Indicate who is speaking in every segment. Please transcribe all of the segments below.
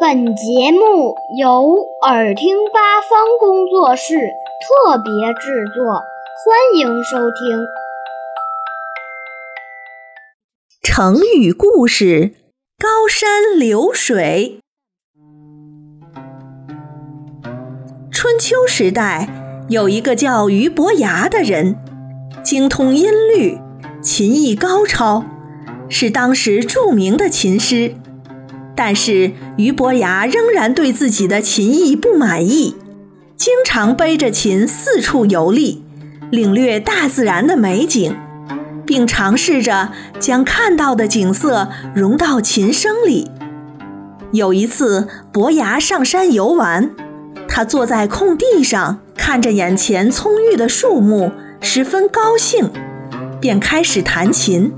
Speaker 1: 本节目由耳听八方工作室特别制作，欢迎收听。
Speaker 2: 成语故事：高山流水。春秋时代，有一个叫俞伯牙的人，精通音律，琴艺高超，是当时著名的琴师。但是俞伯牙仍然对自己的琴艺不满意，经常背着琴四处游历，领略大自然的美景，并尝试着将看到的景色融到琴声里。有一次，伯牙上山游玩，他坐在空地上，看着眼前葱郁的树木，十分高兴，便开始弹琴。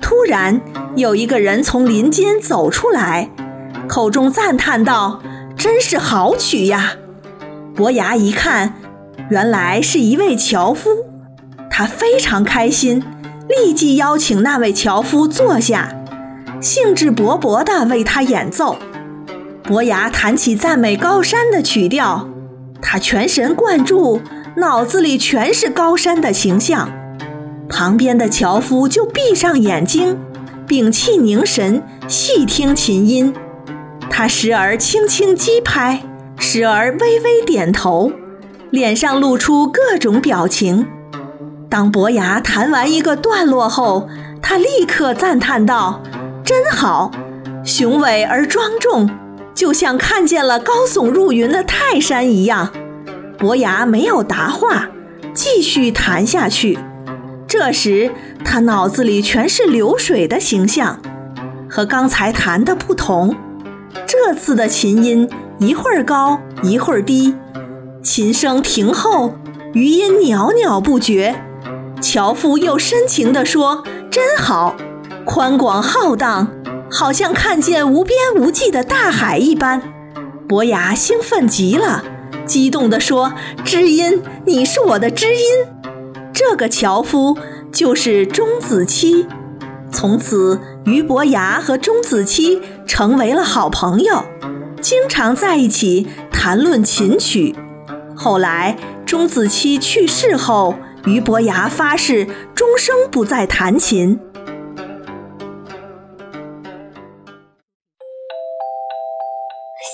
Speaker 2: 突然，有一个人从林间走出来，口中赞叹道：“真是好曲呀！”伯牙一看，原来是一位樵夫，他非常开心，立即邀请那位樵夫坐下，兴致勃勃地为他演奏。伯牙弹起赞美高山的曲调，他全神贯注，脑子里全是高山的形象。旁边的樵夫就闭上眼睛，屏气凝神，细听琴音。他时而轻轻击拍，时而微微点头，脸上露出各种表情。当伯牙弹完一个段落后，他立刻赞叹道：“真好，雄伟而庄重，就像看见了高耸入云的泰山一样。”伯牙没有答话，继续弹下去。这时，他脑子里全是流水的形象，和刚才弹的不同。这次的琴音一会儿高一会儿低，琴声停后，余音袅袅不绝。樵夫又深情地说：“真好，宽广浩荡，好像看见无边无际的大海一般。”伯牙兴奋极了，激动地说：“知音，你是我的知音。”这个樵夫就是钟子期，从此俞伯牙和钟子期成为了好朋友，经常在一起谈论琴曲。后来钟子期去世后，俞伯牙发誓终生不再弹琴。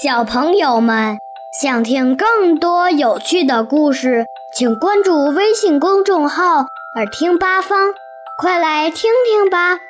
Speaker 1: 小朋友们想听更多有趣的故事。请关注微信公众号“耳听八方”，快来听听吧。